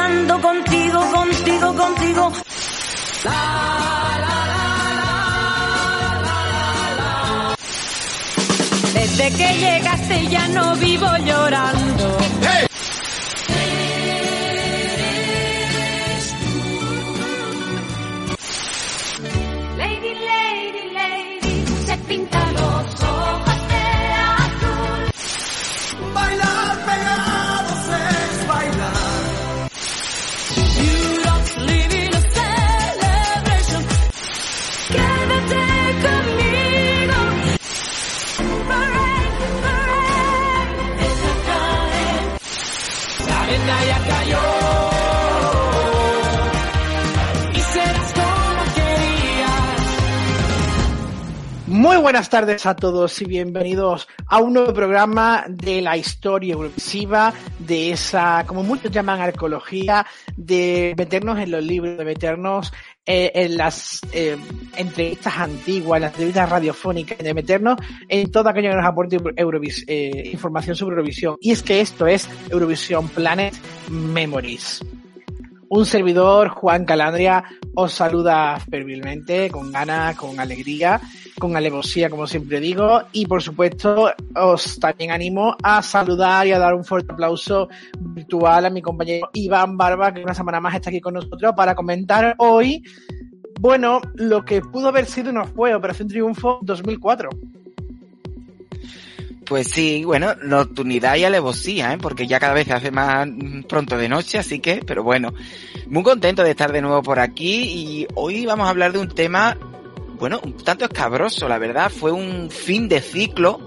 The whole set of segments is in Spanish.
cantando contigo, contigo, contigo. Desde que llegaste ya no vivo llorando. Lady, lady, lady, se pinta buenas tardes a todos y bienvenidos a un nuevo programa de la historia eurovisiva, de esa, como muchos llaman, arqueología, de meternos en los libros, de meternos eh, en las eh, entrevistas antiguas, las entrevistas radiofónicas, de meternos en todo aquello que nos aporte eh, información sobre Eurovisión. Y es que esto es Eurovisión Planet Memories. Un servidor, Juan Calandria, os saluda fervilmente, con ganas, con alegría, con alevosía, como siempre digo, y por supuesto os también animo a saludar y a dar un fuerte aplauso virtual a mi compañero Iván Barba, que una semana más está aquí con nosotros para comentar hoy, bueno, lo que pudo haber sido no fue Operación Triunfo 2004. Pues sí, bueno, nocturnidad y alevosía, ¿eh? porque ya cada vez se hace más pronto de noche, así que, pero bueno, muy contento de estar de nuevo por aquí y hoy vamos a hablar de un tema, bueno, un tanto escabroso, la verdad, fue un fin de ciclo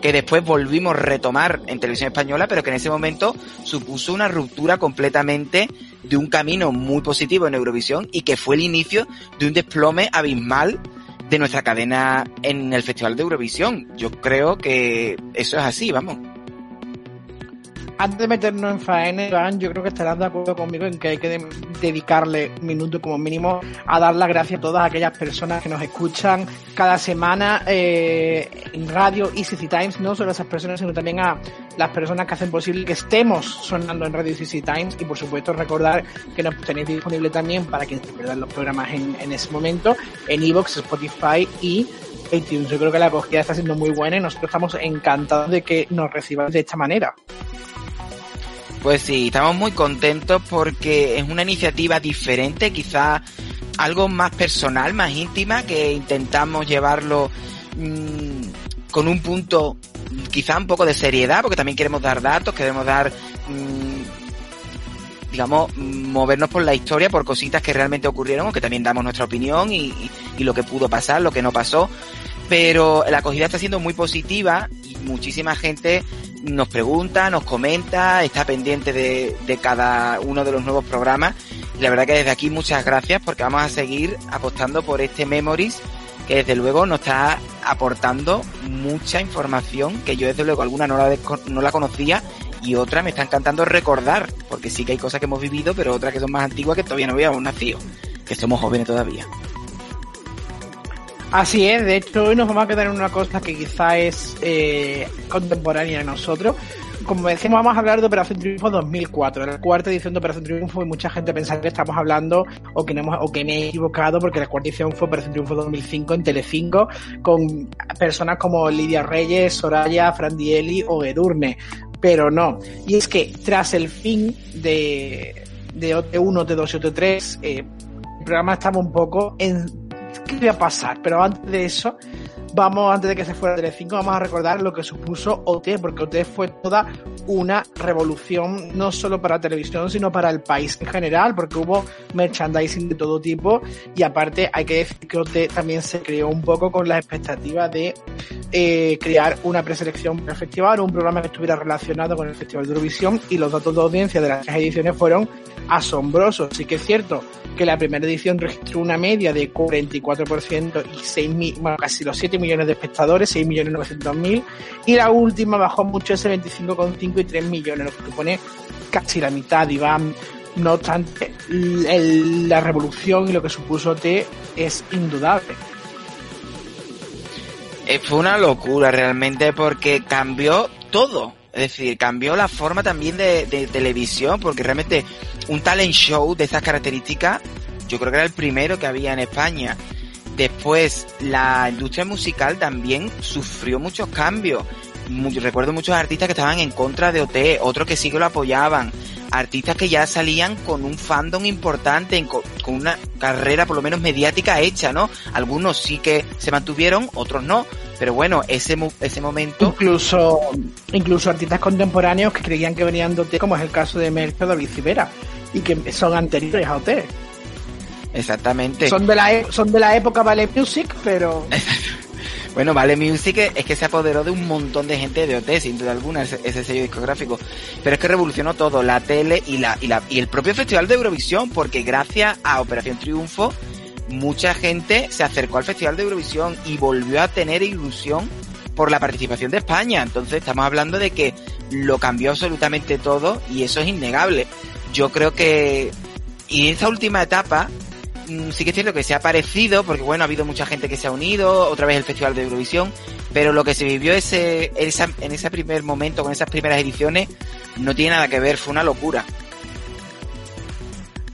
que después volvimos a retomar en televisión española, pero que en ese momento supuso una ruptura completamente de un camino muy positivo en Eurovisión y que fue el inicio de un desplome abismal de nuestra cadena en el Festival de Eurovisión. Yo creo que eso es así, vamos. Antes de meternos en faena, Iván, yo creo que estarás de acuerdo conmigo en que hay que de- dedicarle un minuto como mínimo a dar las gracias a todas aquellas personas que nos escuchan cada semana eh, en radio y Times, no solo a esas personas, sino también a las personas que hacen posible que estemos sonando en Radio City Times y por supuesto recordar que nos tenéis disponible también para quienes se pierdan los programas en, en ese momento en Evox, Spotify y iTunes. Yo creo que la acogida está siendo muy buena y nosotros estamos encantados de que nos reciban de esta manera. Pues sí, estamos muy contentos porque es una iniciativa diferente, quizá algo más personal, más íntima, que intentamos llevarlo mm, con un punto quizá un poco de seriedad, porque también queremos dar datos, queremos dar, mm, digamos, movernos por la historia, por cositas que realmente ocurrieron, o que también damos nuestra opinión y, y- lo que pudo pasar, lo que no pasó. Pero la acogida está siendo muy positiva muchísima gente nos pregunta, nos comenta, está pendiente de, cada uno de los nuevos programas. La verdad que desde aquí muchas gracias porque vamos a seguir apostando por este Memories que desde luego nos está aportando mucha información que yo desde luego alguna no la, no la conocía y otra me está encantando recordar porque sí que hay cosas que hemos vivido pero otras que son más antiguas que todavía no habíamos nacido, que somos jóvenes todavía. Así es, de hecho hoy nos vamos a quedar en una cosa que quizá es eh, contemporánea a nosotros. Como decimos, vamos a hablar de Operación Triunfo 2004, la cuarta edición de Operación Triunfo y mucha gente pensará que estamos hablando o que, hemos, o que me he equivocado porque la cuarta edición fue Operación Triunfo 2005 en Telecinco con personas como Lidia Reyes, Soraya, Fran Dieli o Edurne, pero no. Y es que tras el fin de, de OT1, OT2 y OT3, eh, el programa estaba un poco en qué iba a pasar, pero antes de eso, vamos, antes de que se fuera Telecinco, vamos a recordar lo que supuso OT, porque OT fue toda una revolución, no solo para televisión, sino para el país en general, porque hubo merchandising de todo tipo, y aparte hay que decir que OT también se creó un poco con la expectativa de eh, crear una preselección para el festival, un programa que estuviera relacionado con el Festival de Eurovisión, y los datos de audiencia de las tres ediciones fueron asombrosos. Sí que es cierto que la primera edición registró una media de 44% y 6 mi- bueno, casi los 7 millones de espectadores, 6 millones 900 mil, y la última bajó mucho ese 25,5 y 3 millones, lo que supone casi la mitad, Iván. No obstante, la revolución y lo que supuso T es indudable. Eh, fue una locura realmente porque cambió todo. Es decir, cambió la forma también de, de televisión, porque realmente un talent show de estas características, yo creo que era el primero que había en España. Después, la industria musical también sufrió muchos cambios. Recuerdo muchos artistas que estaban en contra de OT, otros que sí que lo apoyaban. Artistas que ya salían con un fandom importante, con una carrera por lo menos mediática hecha, ¿no? Algunos sí que se mantuvieron, otros no. Pero bueno, ese, ese momento... Incluso, incluso artistas contemporáneos que creían que venían de OT, como es el caso de Merck o David Civera, y que son anteriores a OT. Exactamente. Son de la, e- son de la época Ballet Music, pero Bueno, Vale Music es que se apoderó de un montón de gente de OT, sin duda alguna, ese, ese sello discográfico. Pero es que revolucionó todo, la tele y, la, y, la, y el propio Festival de Eurovisión, porque gracias a Operación Triunfo, mucha gente se acercó al Festival de Eurovisión y volvió a tener ilusión por la participación de España. Entonces estamos hablando de que lo cambió absolutamente todo y eso es innegable. Yo creo que... Y esta última etapa, sí que es cierto que se ha parecido, porque bueno, ha habido mucha gente que se ha unido, otra vez el Festival de Eurovisión, pero lo que se vivió ese, en ese primer momento, con esas primeras ediciones, no tiene nada que ver, fue una locura.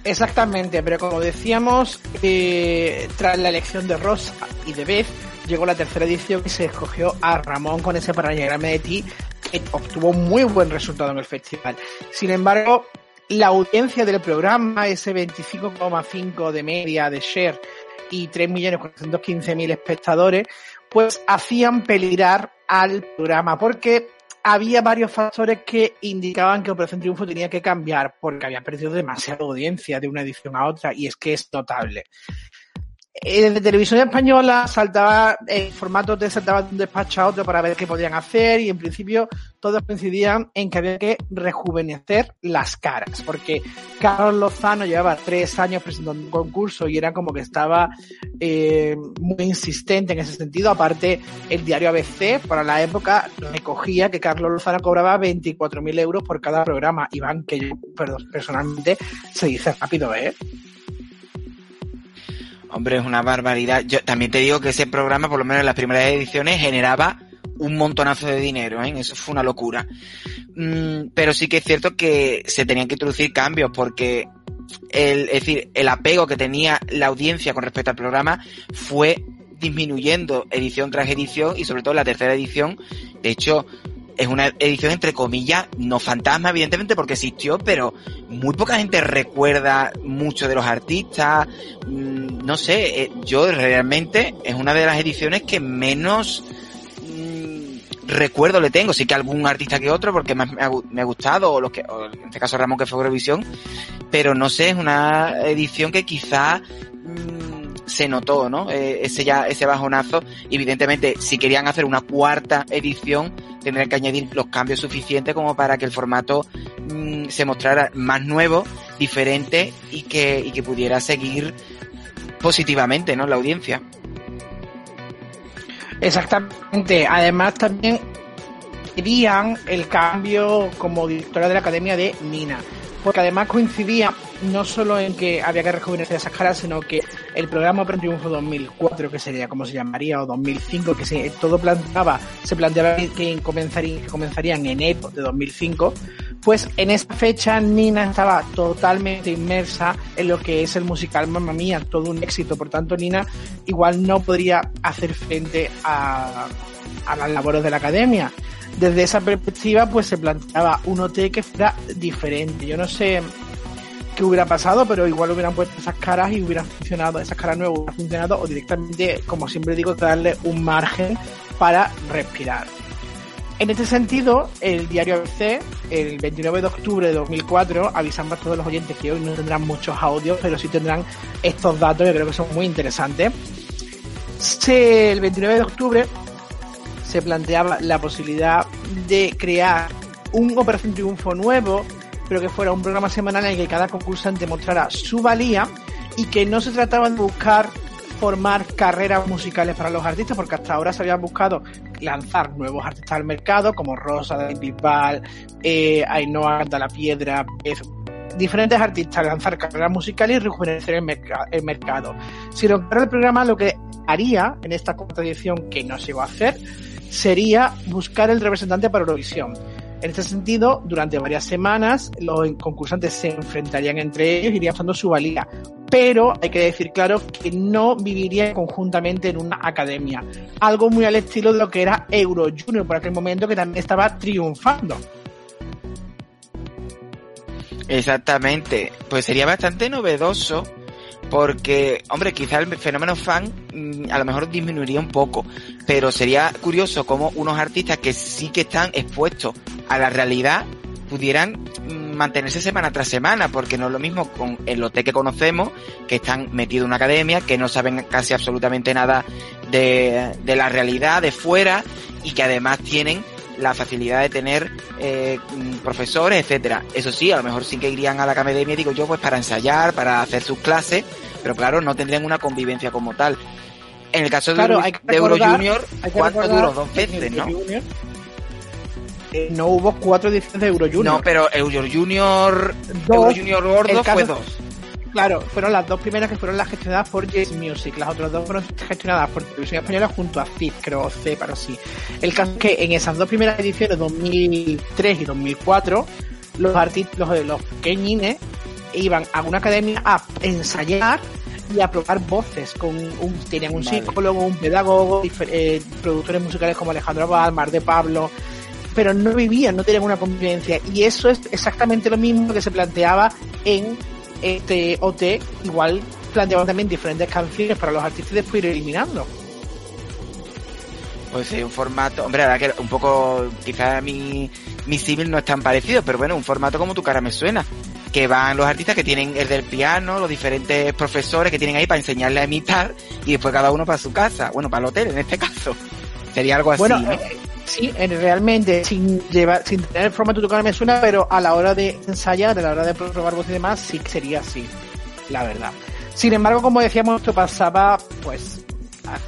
Exactamente, pero como decíamos, eh, tras la elección de Rosa y de Beth, llegó la tercera edición y se escogió a Ramón con ese Parallagrame de ti, que obtuvo muy buen resultado en el festival. Sin embargo, la audiencia del programa, ese 25,5 de media de share y 3.415.000 espectadores, pues hacían peligrar al programa, porque había varios factores que indicaban que Operación Triunfo tenía que cambiar porque había perdido demasiada audiencia de una edición a otra y es que es notable. Eh, Desde televisión española saltaba el formato te saltaba de un despacho a otro para ver qué podían hacer y en principio todos coincidían en que había que rejuvenecer las caras porque Carlos Lozano llevaba tres años presentando un concurso y era como que estaba eh, muy insistente en ese sentido. Aparte, el diario ABC para la época recogía que Carlos Lozano cobraba 24.000 euros por cada programa. Iván, que yo, perdón, personalmente se dice rápido, ¿eh? Hombre, es una barbaridad. Yo también te digo que ese programa, por lo menos en las primeras ediciones, generaba un montonazo de dinero, ¿eh? Eso fue una locura. Mm, pero sí que es cierto que se tenían que introducir cambios porque el, es decir, el apego que tenía la audiencia con respecto al programa fue disminuyendo edición tras edición y sobre todo la tercera edición. De hecho, es una edición entre comillas, no fantasma evidentemente porque existió, pero muy poca gente recuerda mucho de los artistas. Mm, No sé, eh, yo realmente es una de las ediciones que menos mm, recuerdo le tengo. Sí que algún artista que otro porque más me ha, gustado, o, los que, o en este caso Ramón que fue Eurovisión, pero no sé, es una edición que quizá mm, se notó, ¿no? Eh, ese ya, ese bajonazo. Evidentemente, si querían hacer una cuarta edición, tendrían que añadir los cambios suficientes como para que el formato mm, se mostrara más nuevo, diferente y que, y que pudiera seguir positivamente, ¿no? La audiencia. Exactamente. Además, también querían el cambio como directora de la academia de Nina. Porque además coincidía no solo en que había que rejuvenecer esas caras, sino que el programa Open Triunfo 2004, que sería como se llamaría, o 2005, que se, todo planteaba, se planteaba que que comenzaría en enero de 2005, pues en esa fecha Nina estaba totalmente inmersa en lo que es el musical Mamma Mía, todo un éxito, por tanto Nina igual no podría hacer frente a, a las labores de la academia. Desde esa perspectiva, pues se planteaba un OT que fuera diferente. Yo no sé qué hubiera pasado, pero igual hubieran puesto esas caras y hubieran funcionado, esas caras nuevas hubieran funcionado, o directamente, como siempre digo, darle un margen para respirar. En este sentido, el diario ABC, el 29 de octubre de 2004, avisamos a todos los oyentes que hoy no tendrán muchos audios, pero sí tendrán estos datos que creo que son muy interesantes. El 29 de octubre se planteaba la posibilidad de crear un Operación Triunfo nuevo, pero que fuera un programa semanal en el que cada concursante mostrara su valía y que no se trataba de buscar formar carreras musicales para los artistas, porque hasta ahora se habían buscado lanzar nuevos artistas al mercado, como Rosa, David Bisbal, eh, Ainhoa la Piedra, diferentes artistas lanzar carreras musicales y rejuvenecer el, merca- el mercado. Sino que el programa lo que haría en esta cuarta edición, que no se iba a hacer, sería buscar el representante para Eurovisión. En este sentido, durante varias semanas, los concursantes se enfrentarían entre ellos y irían usando su valía. Pero hay que decir claro que no vivirían conjuntamente en una academia. Algo muy al estilo de lo que era Euro Junior por aquel momento que también estaba triunfando. Exactamente. Pues sería bastante novedoso porque, hombre, quizá el fenómeno fan mm, a lo mejor disminuiría un poco, pero sería curioso cómo unos artistas que sí que están expuestos a la realidad pudieran mm, mantenerse semana tras semana, porque no es lo mismo con el lote que conocemos, que están metidos en una academia, que no saben casi absolutamente nada de, de la realidad, de fuera, y que además tienen la facilidad de tener eh, profesores, etcétera. Eso sí, a lo mejor sí que irían a la academia, digo yo, pues para ensayar, para hacer sus clases, pero claro, no tendrían una convivencia como tal. En el caso de, Claro, Euro, que de Euro recordar- Junior, ¿cuánto recordar duró? Dos veces, ¿no? Junior, eh, no hubo cuatro ediciones de Euro Junior. No, pero Euro Junior, Dos. Euro Junior gordo caso- fue dos. Claro, fueron las dos primeras que fueron las gestionadas por Yes Music, las otras dos fueron gestionadas por Televisión Española junto a CIF, creo, C para sí. El caso es que en esas dos primeras ediciones, 2003 y 2004, los artistas, los, los pequeñines iban a una academia a ensayar y a probar voces con un, tenían un Vale. psicólogo, un pedagogo, eh, productores musicales como Alejandro Abad, Mar de Pablo, pero no vivían, no tenían una convivencia. Y eso es exactamente lo mismo que se planteaba en este OT, igual planteaban también diferentes canciones para los artistas y después ir eliminando. Pues sí, un formato, hombre, la verdad que un poco, quizás mi, mi símil no es tan parecido, pero bueno, un formato como tu cara me suena. Que van los artistas que tienen el del piano, los diferentes profesores que tienen ahí para enseñarle a imitar y después cada uno para su casa, bueno, para el hotel en este caso. Sería algo así, bueno, ¿no? eh, sí, realmente, sin llevar, sin tener el formato tocar me suena, pero a la hora de ensayar, a la hora de probar voz y demás, sí que sería así, la verdad. Sin embargo, como decíamos, esto pasaba, pues,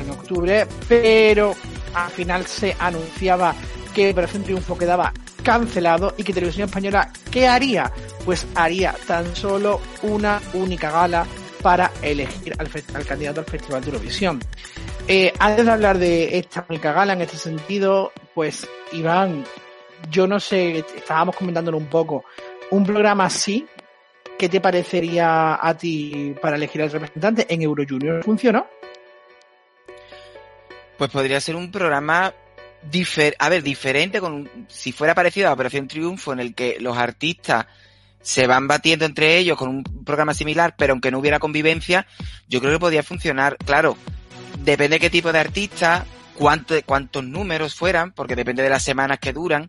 en octubre, pero al final se anunciaba que Operación Triunfo quedaba cancelado y que Televisión Española, ¿qué haría? Pues haría tan solo una única gala para elegir al candidato al Festival de Eurovisión. Eh, antes de hablar de esta única gala, en este sentido, pues Iván, yo no sé, estábamos comentándolo un poco, un programa así, ¿qué te parecería a ti para elegir al representante en Euro Junior? ¿Funcionó? Pues podría ser un programa difer a ver, diferente con si fuera parecido a Operación Triunfo en el que los artistas se van batiendo entre ellos con un programa similar, pero aunque no hubiera convivencia, yo creo que podría funcionar. Claro, depende de qué tipo de artista, cuánto, cuántos números fueran, porque depende de las semanas que duran.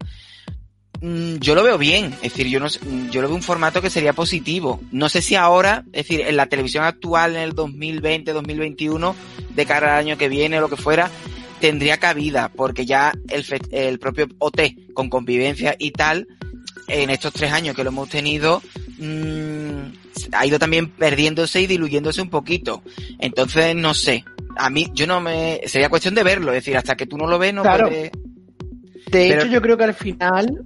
Mm, Yo lo veo bien, es decir, yo no, mm, yo lo veo un formato que sería positivo. No sé si ahora, es decir, en la televisión actual, en el 2020, 2021, de cara al año que viene o lo que fuera, tendría cabida, porque ya el, el propio OT con convivencia y tal, en estos tres años que lo hemos tenido, mm, ha ido también perdiéndose y diluyéndose un poquito. Entonces, no sé. A mí, yo no me, sería cuestión de verlo, es decir, hasta que tú no lo ves, no Claro. puedes- De Pero- hecho, yo creo que al final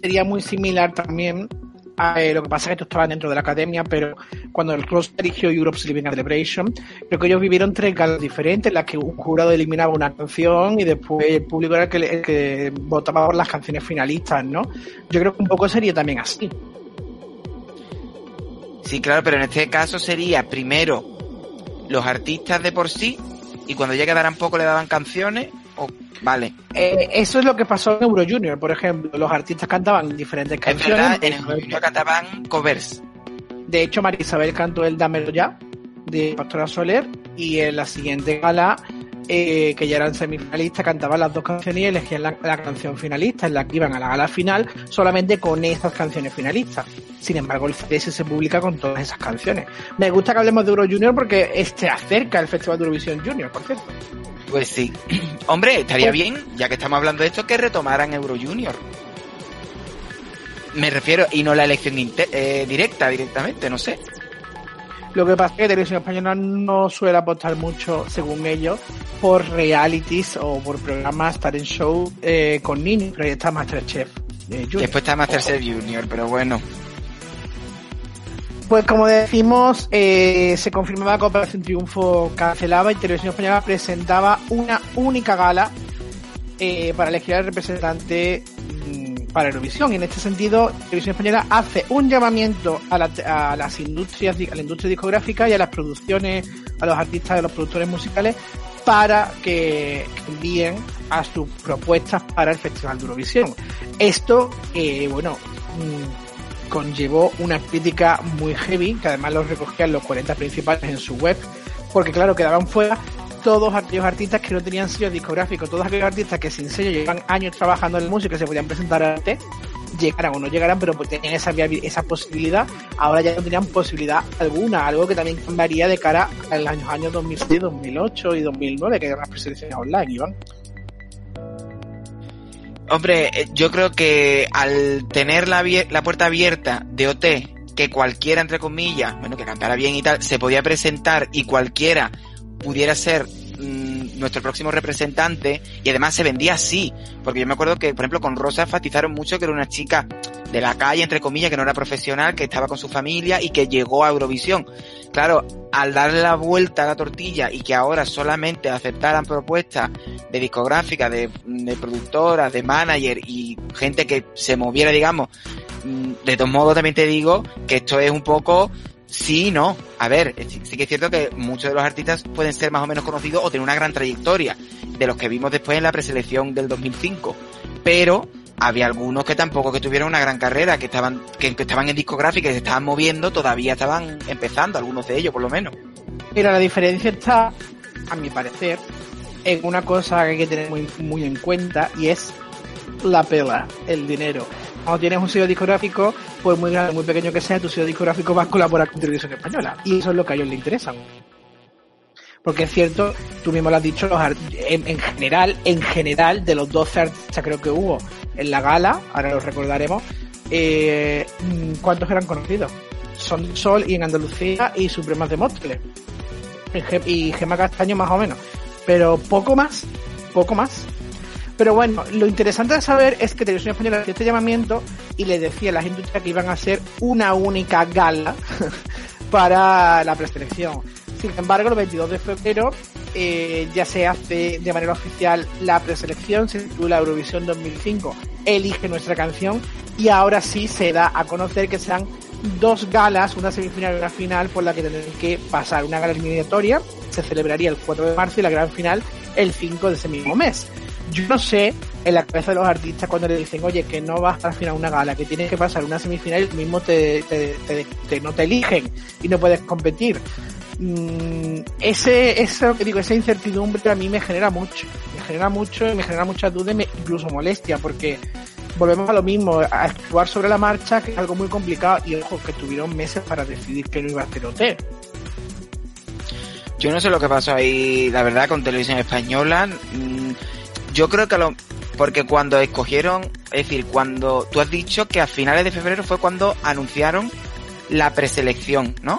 sería muy similar también a eh, lo que pasa es que esto estaba dentro de la academia, pero cuando el Cross dirigió Europe's Living Celebration, creo que ellos vivieron tres galas diferentes, en las que un jurado eliminaba una canción y después el público era el que, el que votaba por las canciones finalistas, ¿no? Yo creo que un poco sería también así. Sí, claro, pero en este caso sería primero los artistas de por sí y cuando ya quedaran poco le daban canciones o vale. Eh, eso es lo que pasó en Euro Junior, por ejemplo. Los artistas cantaban diferentes Es canciones. verdad, en el Junior cantaban covers. De hecho, María Isabel cantó el Dámelo Ya de Pastora Soler y en la siguiente gala, eh, que ya eran semifinalistas, cantaban las dos canciones y elegían la, la canción finalista, en la que iban a la gala final solamente con esas canciones finalistas. Sin embargo, el CS se publica con todas esas canciones. Me gusta que hablemos de Euro Junior porque este acerca el Festival de Eurovisión Junior, por cierto. Pues sí. Hombre, estaría bien, ya que estamos hablando de esto, que retomaran Euro Junior. Me refiero, y no la elección eh, directa, directamente, no sé. Lo que pasa es que Televisión Española no suele apostar mucho, según ellos, por realities o por programas talent show eh, con niños, pero ahí está Masterchef. eh, Junior. Después está Masterchef Junior, pero bueno. Pues como decimos, eh, se confirmaba que Operación Triunfo cancelaba y Televisión Española presentaba una única gala eh, para elegir al representante para Eurovisión. Y en este sentido, Televisión Española hace un llamamiento a, la- a las industrias, a la industria discográfica y a las producciones, a los artistas, a los productores musicales, para que, envíen a sus propuestas para el Festival de Eurovisión. Esto, eh, bueno, mm, conllevó una crítica muy heavy, que además lo recogían los 40 principales en su web, porque claro, quedaban fuera todos aquellos artistas que no tenían sello discográfico, todos aquellos artistas que sin sello llevan años trabajando en la música y se podían presentar arte, llegaran o no llegaran, pero pues tenían esa, posibilidad, ahora ya no tenían posibilidad alguna, algo que también cambiaría de cara a los años, años 2006, 2008 y 2009, que eran las preselecciones online, Iván. Hombre, eh, yo creo que al tener la, la puerta abierta de OT, que cualquiera, entre comillas, bueno, que cantara bien y tal, se podía presentar y cualquiera pudiera ser mm, nuestro próximo representante, y además se vendía así, porque yo me acuerdo que, por ejemplo, con Rosa enfatizaron mucho que era una chica de la calle, entre comillas, que no era profesional, que estaba con su familia y que llegó a Eurovisión. Claro, al darle la vuelta a la tortilla y que ahora solamente aceptaran propuestas de discográfica, de, de productoras, de manager y gente que se moviera, digamos, mm, de todos modos también te digo que esto es un poco sí no. A ver, sí, sí que es cierto que muchos de los artistas pueden ser más o menos conocidos o tener una gran trayectoria, de los que vimos después en la preselección del 2005. Pero había algunos que tampoco que tuvieron una gran carrera, que estaban, que, estaban en discográfica y se estaban moviendo, todavía estaban empezando, algunos de ellos por lo menos. Pero la diferencia está, a mi parecer, en una cosa que hay que tener muy, muy en cuenta y es la pela, el dinero. Cuando tienes un sello discográfico, pues muy grande, muy pequeño que sea, tu sello discográfico va a colaborar con Televisión Española. Y eso es lo que a ellos les interesa. Porque es cierto, tú mismo lo has dicho, los en, en general, en general, de los 12 artistas creo que hubo en la gala, ahora lo recordaremos, eh, mm, ¿cuántos eran conocidos? Son Sol y en Andalucía y Supremas de Móstoles. Y Gema Castaño más o menos. Pero poco más, poco más. Pero bueno, lo interesante de saber es que Televisión Española hacía este llamamiento y le decía a las industrias que iban a hacer una única gala para la preselección. Sin embargo, el 22 de febrero eh, ya se hace de manera oficial la preselección, se titula Eurovisión 2005, elige nuestra canción y ahora sí se da a conocer que serán dos galas, una semifinal y una final por la que tendrán que pasar. Una gala eliminatoria se celebraría el 4 de marzo y la gran final el 5 de ese mismo mes. Yo no sé en la cabeza de los artistas cuando le dicen, oye, que no vas a final una gala, que tienes que pasar una semifinal y tú mismo te, no te eligen y no puedes competir. Mm, ese, eso que digo, esa incertidumbre a mí me genera mucho, me genera mucho y me genera mucha duda y incluso molestia porque volvemos a lo mismo, a actuar sobre la marcha, que es algo muy complicado y ojo, que tuvieron meses para decidir que no iba a hacer OT. Yo no sé lo que pasó ahí, la verdad, con televisión española. Mm, Yo creo que lo, porque cuando escogieron, es decir, cuando tú has dicho que a finales de febrero fue cuando anunciaron la preselección, ¿no?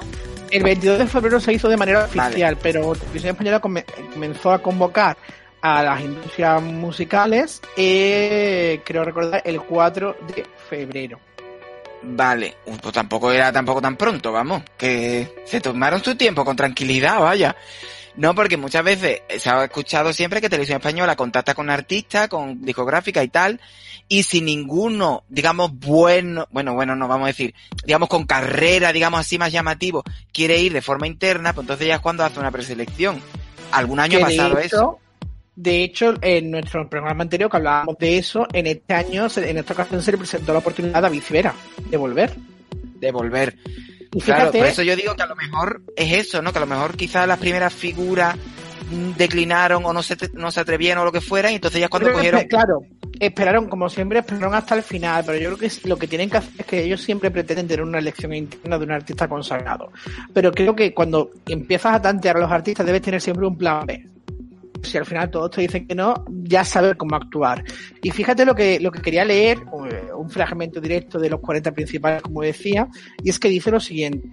El 22 de febrero se hizo de manera Vale. oficial, pero Televisión Española come- comenzó a convocar a las industrias musicales, eh, creo recordar, el 4 de febrero. Vale, pues tampoco era tampoco tan pronto, vamos, que se tomaron su tiempo con tranquilidad, vaya. No, porque muchas veces se ha escuchado siempre que Televisión Española contacta con artistas, con discográfica y tal, y si ninguno, digamos, bueno, bueno, bueno, no vamos a decir, digamos, con carrera, digamos así más llamativo, quiere ir de forma interna, pues entonces ya es cuando hace una preselección. Algún año ha pasado de eso. de hecho, en nuestro programa anterior que hablábamos de eso, en este año, en esta ocasión se le presentó la oportunidad a David Civera de volver. de volver. Y Claro, fíjate, por eso yo digo que a lo mejor es eso, ¿no? Que a lo mejor quizás las primeras figuras declinaron o no se, no se atrevieron o lo que fuera y entonces ya cuando que, cogieron... Claro, esperaron, como siempre, esperaron hasta el final, pero yo creo que lo que tienen que hacer es que ellos siempre pretenden tener una elección interna de un artista consagrado. Pero creo que cuando empiezas a tantear a los artistas debes tener siempre un plan B. Si al final todos te dicen que no, ya saber cómo actuar. Y fíjate lo que, lo que quería leer, un fragmento directo de los 40 principales, como decía, y es que dice lo siguiente.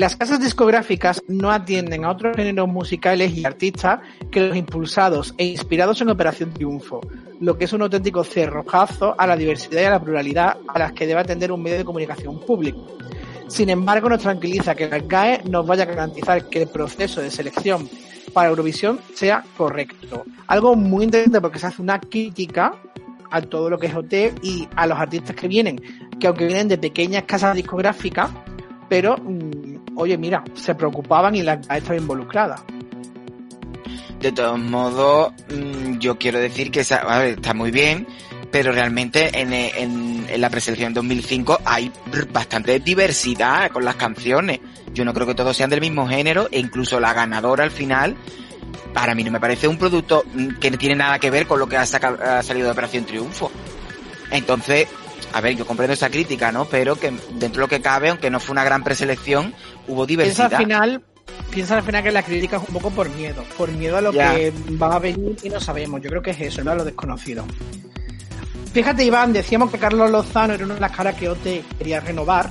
Las casas discográficas no atienden a otros géneros musicales y artistas que los impulsados e inspirados en Operación Triunfo, lo que es un auténtico cerrojazo a la diversidad y a la pluralidad a las que debe atender un medio de comunicación público. Sin embargo, nos tranquiliza que la GAE nos vaya a garantizar que el proceso de selección para Eurovisión sea correcto. Algo muy interesante porque se hace una crítica a todo lo que es OT y a los artistas que vienen, que aunque vienen de pequeñas casas discográficas, pero mm, oye, mira, se preocupaban y la estaba involucrada. De todos modos, mm, yo quiero decir que está muy bien, pero realmente en, en, en la preselección 2005 hay bastante diversidad con las canciones. Yo no creo que todos sean del mismo género e incluso la ganadora al final, para mí no me parece un producto mm, que no tiene nada que ver con lo que ha, sacado, ha salido de Operación Triunfo. Entonces, a ver, yo comprendo esa crítica, ¿no? Pero que dentro de lo que cabe, aunque no fue una gran preselección, hubo diversidad. Piensa al final, piensa al final que la crítica es un poco por miedo, por miedo a lo ya. que va a venir y no sabemos. Yo creo que es eso, ¿no? Lo desconocido. Fíjate, Iván, decíamos que Carlos Lozano era una de las caras que OT quería renovar,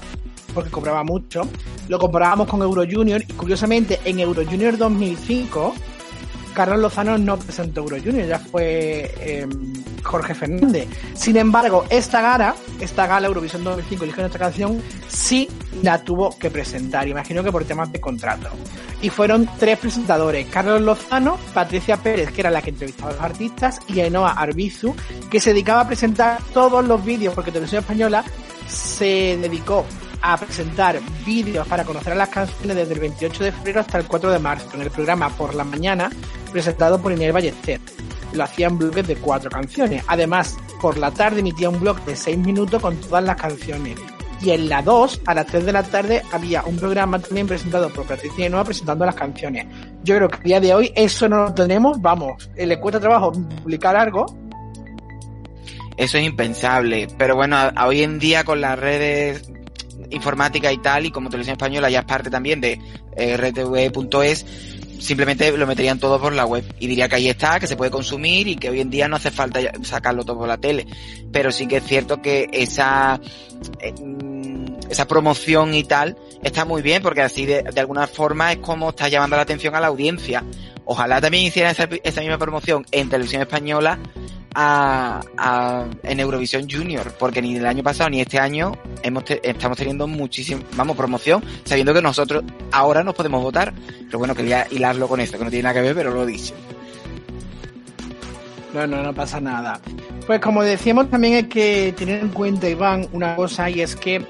porque cobraba mucho. Lo comparábamos con Euro Junior y curiosamente en Euro Junior 2005 Carlos Lozano no presentó Euro Junior, ya fue eh, Jorge Fernández. Sin embargo, esta gala, esta gala Eurovisión 2005 eligió esta canción, sí la tuvo que presentar, imagino que por temas de contrato. Y fueron tres presentadores, Carlos Lozano, Patricia Pérez, que era la que entrevistaba a los artistas, y Ainhoa Arbizu, que se dedicaba a presentar todos los vídeos, porque Televisión Española se dedicó a presentar vídeos para conocer a las canciones desde el 28 de febrero hasta el 4 de marzo en el programa Por la Mañana presentado por Inés Ballester. Lo hacía en bloques de cuatro canciones. Además, por la tarde emitía un blog de seis minutos con todas las canciones. Y en la 2, a las 3 de la tarde, había un programa también presentado por Patricia Nueva presentando las canciones. Yo creo que día de hoy eso no lo tenemos, vamos, le cuesta trabajo publicar algo, eso es impensable. Pero bueno, hoy en día con las redes informática y tal, y como Televisión Española ya es parte también de eh, rtv.es, simplemente lo meterían todo por la web y diría que ahí está, que se puede consumir y que hoy en día no hace falta sacarlo todo por la tele. Pero sí que es cierto que esa, eh, esa promoción y tal está muy bien porque así de, de, alguna forma es como está llamando la atención a la audiencia. Ojalá también hicieran esa, esa misma promoción en televisión española a, en Eurovisión Junior, porque ni el año pasado ni este año hemos estamos teniendo muchísima, vamos, promoción, sabiendo que nosotros ahora nos podemos votar. Pero bueno, quería hilarlo con esto, que no tiene nada que ver, pero lo he dicho. No, no, no pasa nada. Pues como decíamos, también hay que tener en cuenta, Iván, una cosa, y es que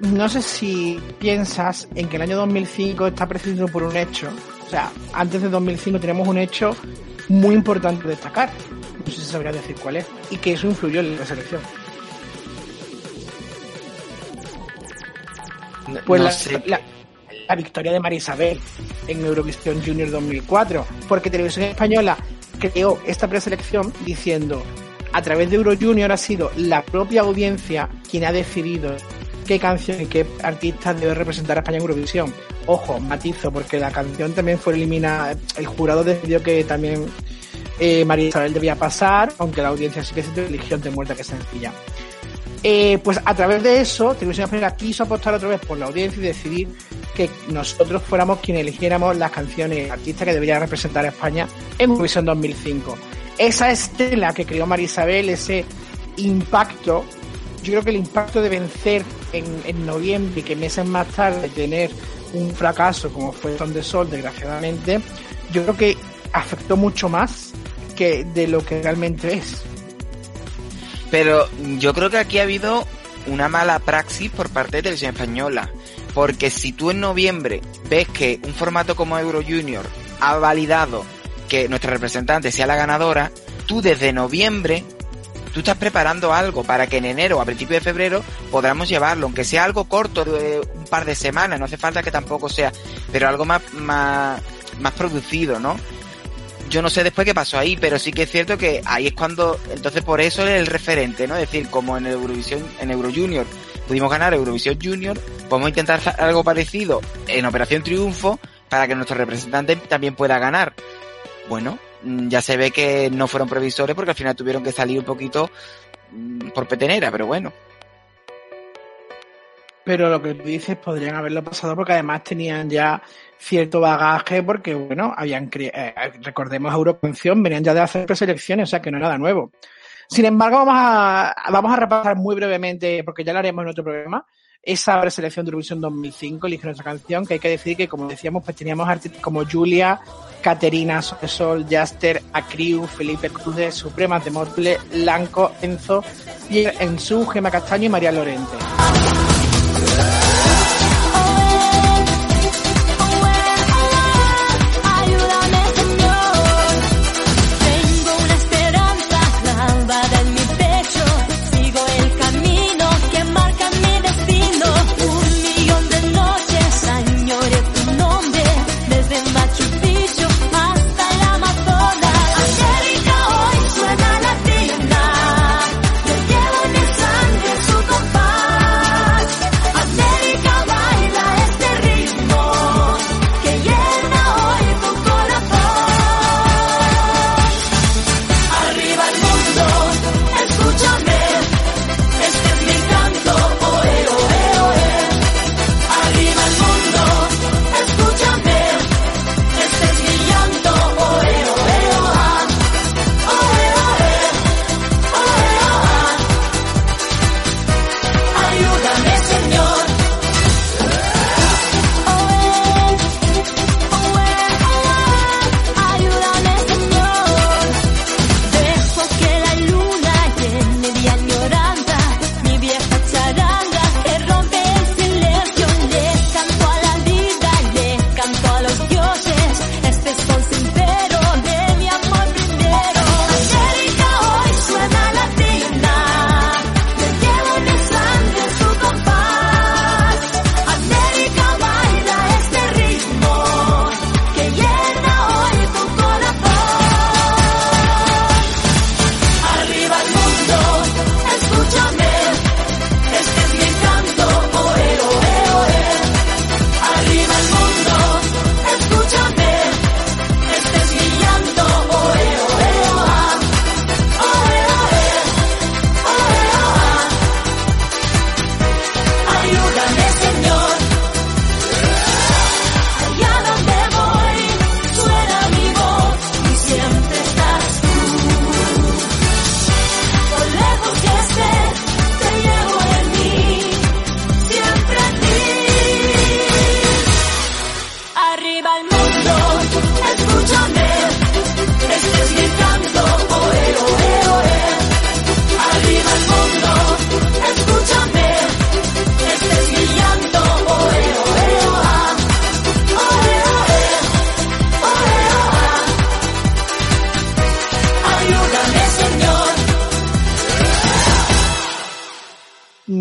no sé si piensas en que el año 2005 está precedido por un hecho. O sea, antes de 2005 tenemos un hecho muy importante destacar. No sé si sabría decir cuál es. Y que eso influyó en la selección. Pues no la, sé. la, la, victoria de María Isabel en Eurovisión Junior 2004. Porque Televisión Española creó esta preselección diciendo a través de Euro Junior ha sido la propia audiencia quien ha decidido qué canción y qué artista debe representar a España en Eurovisión. Ojo, matizo, porque la canción también fue eliminada, el jurado decidió que también eh, María Isabel debía pasar, aunque la audiencia sí que se eligió de muerta que sencilla. Eh, pues a través de eso, Televisión Española quiso apostar otra vez por la audiencia y decidir que nosotros fuéramos quienes eligiéramos las canciones artistas que deberían representar a España en Eurovisión 2005. Esa estela que creó María Isabel, ese impacto, yo creo que el impacto de vencer en, en noviembre y que meses más tarde tener un fracaso como fue Son de Sol, desgraciadamente, yo creo que afectó mucho más que de lo que realmente es. Pero yo creo que aquí ha habido una mala praxis por parte de Televisión Española. Porque si tú en noviembre ves que un formato como Euro Junior ha validado que nuestra representante sea la ganadora, tú desde noviembre tú estás preparando algo para que en enero a principios de febrero podamos llevarlo, aunque sea algo corto de un par de semanas, no hace falta que tampoco sea, pero algo más, más, más producido, ¿no? Yo no sé después qué pasó ahí, pero sí que es cierto que ahí es cuando, entonces por eso es el referente, ¿no? Es decir, como en Eurovisión, en Euro Junior pudimos ganar Eurovisión Junior, podemos intentar algo parecido en Operación Triunfo para que nuestro representante también pueda ganar. Bueno, ya se ve que no fueron previsores porque al final tuvieron que salir un poquito por petenera, pero bueno. Pero lo que tú dices podrían haberlo pasado porque además tenían ya cierto bagaje porque, bueno, habían eh, recordemos Eurocanción, venían ya de hacer preselecciones, o sea que no es nada nuevo. Sin embargo, vamos a, vamos a repasar muy brevemente, porque ya lo haremos en otro programa, esa preselección de Eurovisión 2005, eligieron esa canción, que hay que decir que, como decíamos, pues teníamos artistas como Julia, Caterina, Sol, Jaster, Acriu, Felipe Cruz, Supremas de Mortle, Lanco, Enzo, Pierre Ensu, Gema Castaño y María Lorente.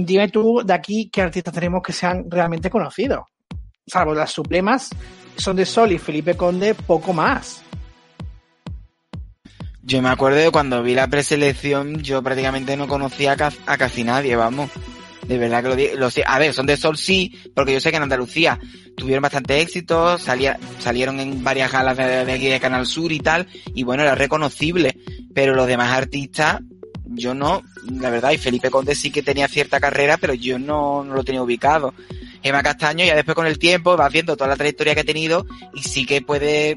Dime tú de aquí qué artistas tenemos que sean realmente conocidos. Salvo las Supremas, son de Sol y Felipe Conde, poco más. Yo me acuerdo de cuando vi la preselección, yo prácticamente no conocía a, ca- a casi nadie, vamos. De verdad que lo sé. A ver, son de Sol sí, porque yo sé que en Andalucía tuvieron bastante éxito, salía, salieron en varias galas de, de de Canal Sur y tal, y bueno, era reconocible. Pero los demás artistas, yo no, la verdad, y Felipe Conde sí que tenía cierta carrera, pero yo no, no lo tenía ubicado. Gemma Castaño ya después con el tiempo vas viendo toda la trayectoria que ha tenido y sí que puede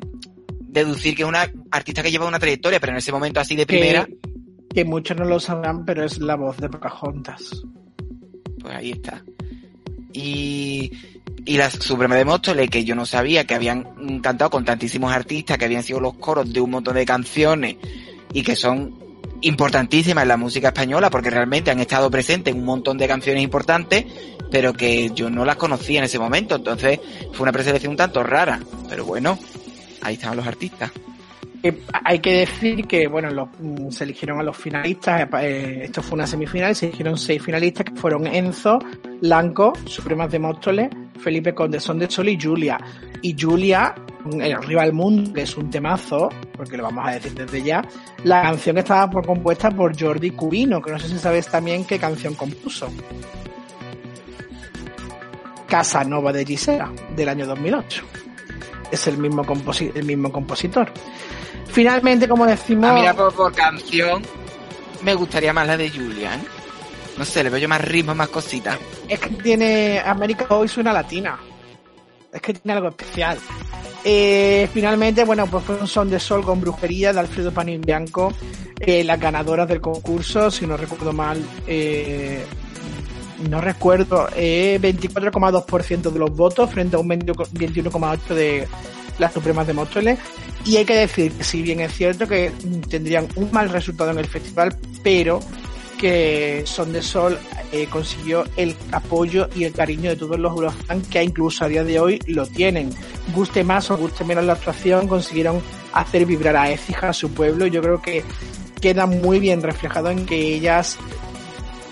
deducir que es una artista que lleva una trayectoria, pero en ese momento así de primera, Que, que muchos no lo sabrán, pero es la voz de Pocahontas. pues ahí está. Y, y la Suprema de Móstoles, que yo no sabía que habían cantado con tantísimos artistas, que habían sido los coros de un montón de canciones y que son importantísimas en la música española porque realmente han estado presentes en un montón de canciones importantes, pero que yo no las conocía en ese momento. Entonces fue una preselección un tanto rara, pero bueno, ahí estaban los artistas. Eh, hay que decir que, bueno, los- mm, se eligieron a los finalistas, eh, eh, esto fue una semifinal, se eligieron seis finalistas que fueron Enzo, Lanco, Supremas de Móstoles, Felipe Conde, Son de Sol y Julia. Y Julia, el Arriba del Mundo, que es un temazo, porque lo vamos a decir desde ya, la canción estaba por- compuesta por Jordi Cubino, que no sé si sabes también qué canción compuso. Casanova de Gisela, del año 2008. Es el mismo, composi- el mismo compositor. Finalmente, como decimos, Ah, mira, por, por canción me gustaría más la de Julian. No sé, le veo yo más ritmo, más cositas. es que tiene América hoy suena latina. Es que tiene algo especial. Eh, finalmente, bueno, pues son de sol con brujería de Alfredo Panin Bianco. Eh, las ganadoras del concurso, si no recuerdo mal, eh, no recuerdo, eh, 24,2% de los votos frente a un 20 21,8% de las Supremas de Móstoles. Y hay que decir que si bien es cierto que tendrían un mal resultado en el festival, pero que Son de Sol eh, consiguió el apoyo y el cariño de todos los eurofans que incluso a día de hoy lo tienen. Guste más o guste menos la actuación, consiguieron hacer vibrar a Écija, a su pueblo. Yo creo que queda muy bien reflejado en que ellas,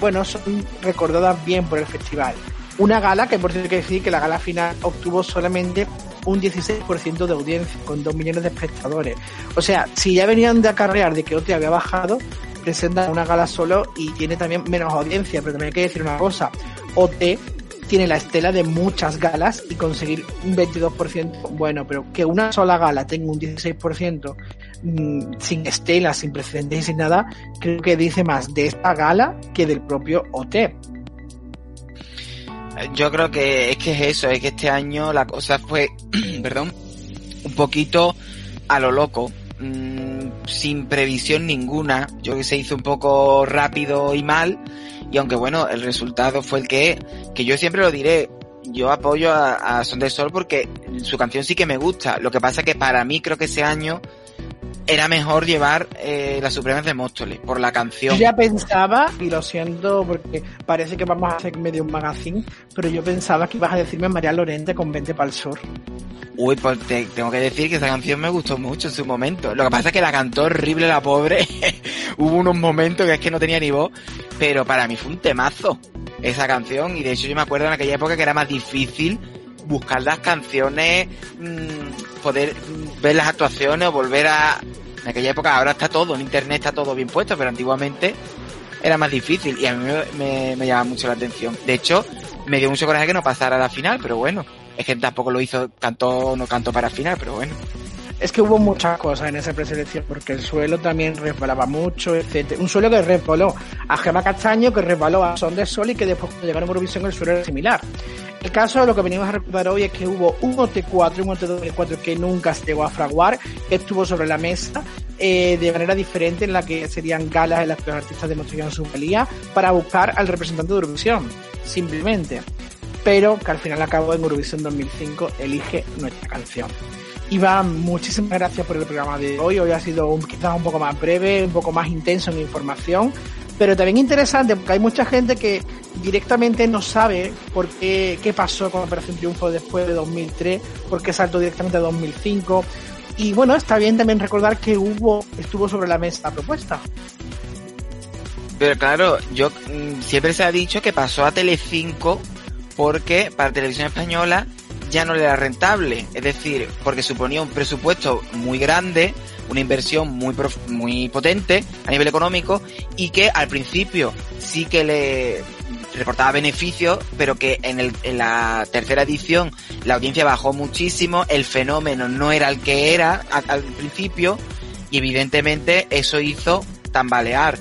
bueno, son recordadas bien por el festival. Una gala que por cierto que decir que la gala final obtuvo solamente un 16% de audiencia, con 2 millones de espectadores. O sea, si ya venían de acarrear de que OT había bajado, presenta una gala solo y tiene también menos audiencia, pero también hay que decir una cosa, OT tiene la estela de muchas galas y conseguir un 22%, bueno, pero que una sola gala tenga un 16% mmm, sin estela, sin precedentes y sin nada, creo que dice más de esta gala que del propio OT. Yo creo que es que es eso, es que este año la cosa fue, perdón, un poquito a lo loco, mmm, sin previsión ninguna. Yo que se hizo un poco rápido y mal, y aunque bueno, el resultado fue el que, que yo siempre lo diré, yo apoyo a, a Son de Sol porque su canción sí que me gusta. Lo que pasa que para mí creo que ese año era mejor llevar eh, las Supremas de Móstoles por la canción. Yo ya pensaba, y lo siento porque parece que vamos a hacer medio un magazine, pero yo pensaba que ibas a decirme María Lorente con 20 para el sur. Uy, pues te, tengo que decir que esa canción me gustó mucho en su momento. Lo que pasa es que la cantó horrible la pobre. Hubo unos momentos que es que no tenía ni voz, pero para mí fue un temazo esa canción y de hecho yo me acuerdo en aquella época que era más difícil buscar las canciones, mmm, poder ver las actuaciones o volver a... En aquella época ahora está todo, en internet está todo bien puesto, pero antiguamente era más difícil y a mí me, me, llamaba mucho la atención. De hecho, me dio mucho coraje que no pasara a la final, pero bueno, es que tampoco lo hizo, cantó, no cantó para final, pero bueno. Es que hubo muchas cosas en esa preselección, porque el suelo también resbalaba mucho, etc. Un suelo que resbaló a Gema Castaño, que resbaló a Son de Sol y que después cuando llegaron a Eurovisión el suelo era similar. El caso de lo que venimos a recordar hoy es que hubo un OT4 y un OT4 que nunca se llegó a fraguar, que estuvo sobre la mesa eh, de manera diferente en la que serían galas en las que los artistas demostrarían su valía para buscar al representante de Eurovisión, simplemente. Pero que al final acabó en Eurovisión 2005, elige nuestra canción. Iván, muchísimas gracias por el programa de hoy. Hoy ha sido un, quizás un poco más breve, un poco más intenso en información, pero también interesante porque hay mucha gente que directamente no sabe por qué, qué pasó con Operación Triunfo después de 2003, por qué saltó directamente a 2005. Y bueno, está bien también recordar que hubo, estuvo sobre la mesa la propuesta. Pero claro, yo mmm, siempre se ha dicho que pasó a Telecinco porque para Televisión Española ya no le era rentable, es decir, porque suponía un presupuesto muy grande, una inversión muy muy potente a nivel económico y que al principio sí que le reportaba beneficios, pero que en, la tercera edición la audiencia bajó muchísimo, el fenómeno no era el que era al, principio y evidentemente eso hizo tambalear.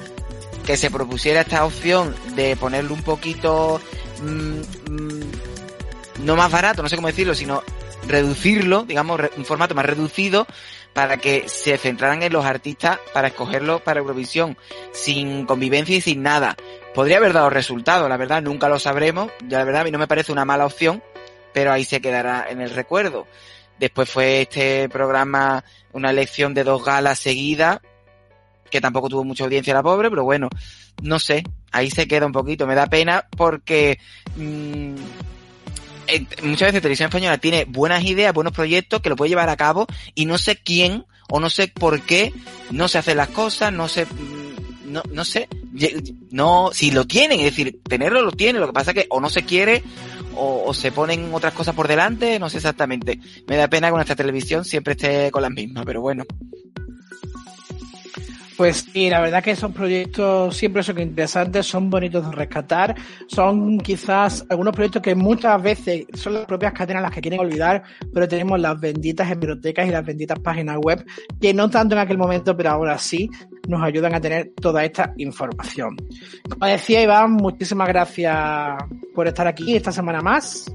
Que se propusiera esta opción de ponerlo un poquito mmm, no más barato, no sé cómo decirlo, sino reducirlo, digamos, un formato más reducido para que se centraran en los artistas para escogerlos para Eurovisión, sin convivencia y sin nada. Podría haber dado resultados, la verdad, nunca lo sabremos, ya la verdad a mí no me parece una mala opción, pero ahí se quedará en el recuerdo. Después fue este programa una elección de dos galas seguidas, que tampoco tuvo mucha audiencia la pobre, pero bueno, no sé, ahí se queda un poquito, me da pena porque mmm, eh, muchas veces Televisión Española tiene buenas ideas, buenos proyectos que lo puede llevar a cabo y no sé quién o no sé por qué no se hacen las cosas, no sé, no, no sé, no, si lo tienen, es decir, tenerlo lo tiene, lo que pasa es que o no se quiere o, o se ponen otras cosas por delante, no sé exactamente. Me da pena que nuestra televisión siempre esté con las mismas, pero bueno. Pues sí, la verdad que esos proyectos siempre son interesantes, son bonitos de rescatar, son quizás algunos proyectos que muchas veces son las propias cadenas las que quieren olvidar, pero tenemos las benditas hemerotecas y las benditas páginas web que no tanto en aquel momento, pero ahora sí nos ayudan a tener toda esta información. Como decía Iván, muchísimas gracias por estar aquí esta semana más.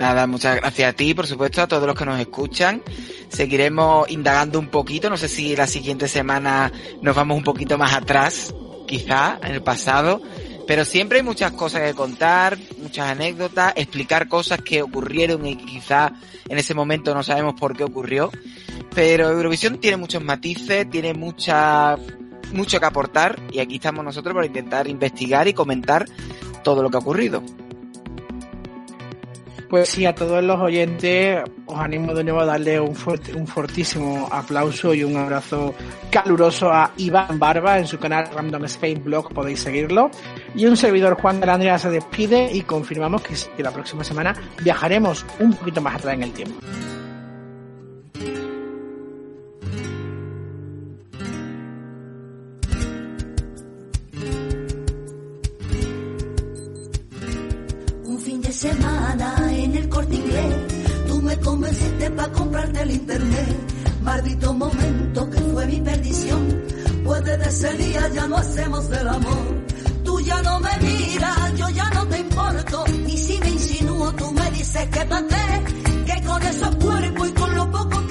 Nada, muchas gracias a ti, por supuesto, a todos los que nos escuchan. Seguiremos indagando un poquito. No sé si la siguiente semana nos vamos un poquito más atrás quizá en el pasado, pero siempre hay muchas cosas que contar, muchas anécdotas, explicar cosas que ocurrieron y quizá en ese momento no sabemos por qué ocurrió. Pero Eurovisión tiene muchos matices, tiene mucha, mucho que aportar y aquí estamos nosotros para intentar investigar y comentar todo lo que ha ocurrido. Pues sí, a todos los oyentes os animo de nuevo a darle un, fuerte, un fortísimo aplauso y un abrazo caluroso a Iván Barba en su canal Random Spain Blog, podéis seguirlo. Y un servidor Juan de la Andrea se despide y confirmamos que, que la próxima semana viajaremos un poquito más atrás en el tiempo. Para comprarte el internet. Maldito momento que fue mi perdición, pues desde ese día ya no hacemos el amor. Tú ya no me miras, yo ya no te importo, y si me insinúo tú me dices que pa' que con esos cuerpos y con lo poco que